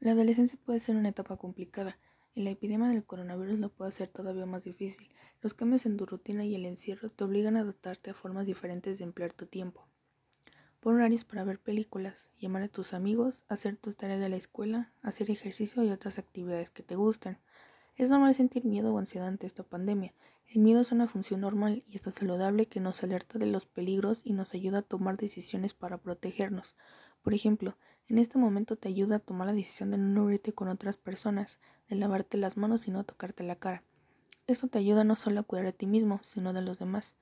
La adolescencia puede ser una etapa complicada, y la epidemia del coronavirus lo puede hacer todavía más difícil. Los cambios en tu rutina y el encierro te obligan a adaptarte a formas diferentes de emplear tu tiempo. Pon horarios para ver películas, llamar a tus amigos, hacer tus tareas de la escuela, hacer ejercicio y otras actividades que te gusten. Es normal sentir miedo o ansiedad ante esta pandemia. El miedo es una función normal y está saludable que nos alerta de los peligros y nos ayuda a tomar decisiones para protegernos. Por ejemplo, en este momento te ayuda a tomar la decisión de no unirte con otras personas, de lavarte las manos y no tocarte la cara. Esto te ayuda no solo a cuidar de ti mismo, sino de los demás.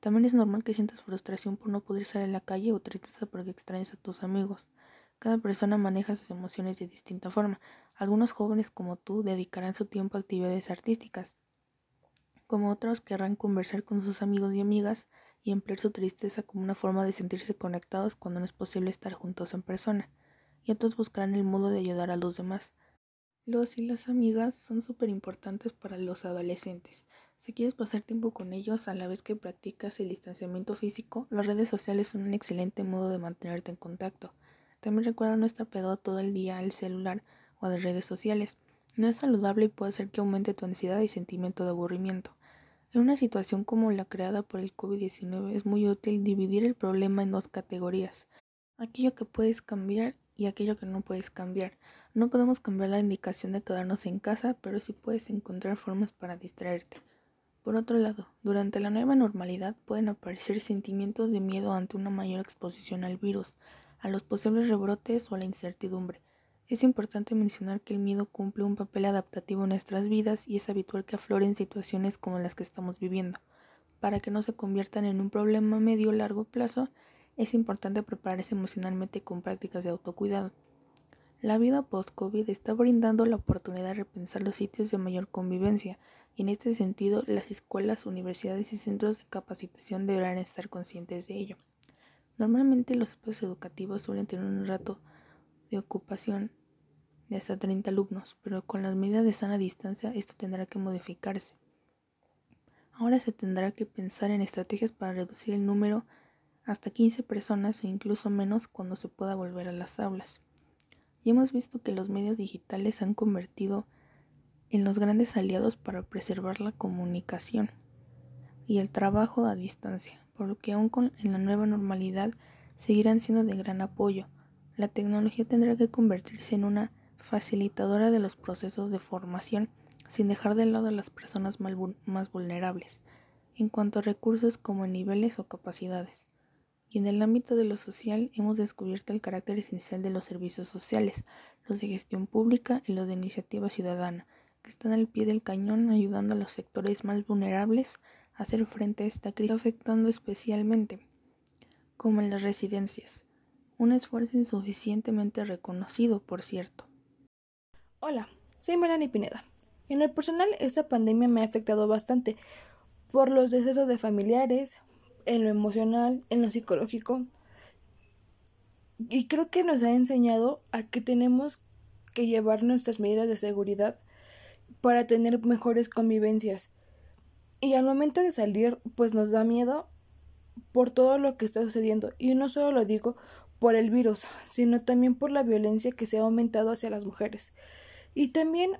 También es normal que sientas frustración por no poder salir a la calle o tristeza porque extrañas a tus amigos. Cada persona maneja sus emociones de distinta forma. Algunos jóvenes como tú dedicarán su tiempo a actividades artísticas, como otros querrán conversar con sus amigos y amigas y emplear su tristeza como una forma de sentirse conectados cuando no es posible estar juntos en persona, y otros buscarán el modo de ayudar a los demás. Los y las amigas son súper importantes para los adolescentes. Si quieres pasar tiempo con ellos a la vez que practicas el distanciamiento físico, las redes sociales son un excelente modo de mantenerte en contacto. También recuerda no estar pegado todo el día al celular o a las redes sociales. No es saludable y puede hacer que aumente tu ansiedad y sentimiento de aburrimiento. En una situación como la creada por el COVID-19 es muy útil dividir el problema en dos categorías, aquello que puedes cambiar y aquello que no puedes cambiar. No podemos cambiar la indicación de quedarnos en casa, pero sí puedes encontrar formas para distraerte. Por otro lado, durante la nueva normalidad pueden aparecer sentimientos de miedo ante una mayor exposición al virus, a los posibles rebrotes o a la incertidumbre. Es importante mencionar que el miedo cumple un papel adaptativo en nuestras vidas y es habitual que afloren situaciones como las que estamos viviendo. Para que no se conviertan en un problema a medio o largo plazo, es importante prepararse emocionalmente con prácticas de autocuidado. La vida post-COVID está brindando la oportunidad de repensar los sitios de mayor convivencia y en este sentido las escuelas, universidades y centros de capacitación deberán estar conscientes de ello. Normalmente los espacios educativos suelen tener un rato de ocupación de hasta 30 alumnos, pero con las medidas de sana distancia esto tendrá que modificarse. Ahora se tendrá que pensar en estrategias para reducir el número hasta 15 personas e incluso menos cuando se pueda volver a las aulas. Y hemos visto que los medios digitales se han convertido en los grandes aliados para preservar la comunicación y el trabajo a distancia, por lo que aún con, en la nueva normalidad seguirán siendo de gran apoyo. La tecnología tendrá que convertirse en una facilitadora de los procesos de formación, sin dejar de lado a las personas más vulnerables, en cuanto a recursos como niveles o capacidades. Y en el ámbito de lo social hemos descubierto el carácter esencial de los servicios sociales, los de gestión pública y los de iniciativa ciudadana, que están al pie del cañón ayudando a los sectores más vulnerables a hacer frente a esta crisis, afectando especialmente, como en las residencias, un esfuerzo insuficientemente reconocido, por cierto. Hola, soy Melanie Pineda. En lo personal, esta pandemia me ha afectado bastante por los decesos de familiares, en lo emocional, en lo psicológico. Y creo que nos ha enseñado a que tenemos que llevar nuestras medidas de seguridad para tener mejores convivencias. Y al momento de salir, pues nos da miedo por todo lo que está sucediendo. Y no solo lo digo por el virus, sino también por la violencia que se ha aumentado hacia las mujeres. Y también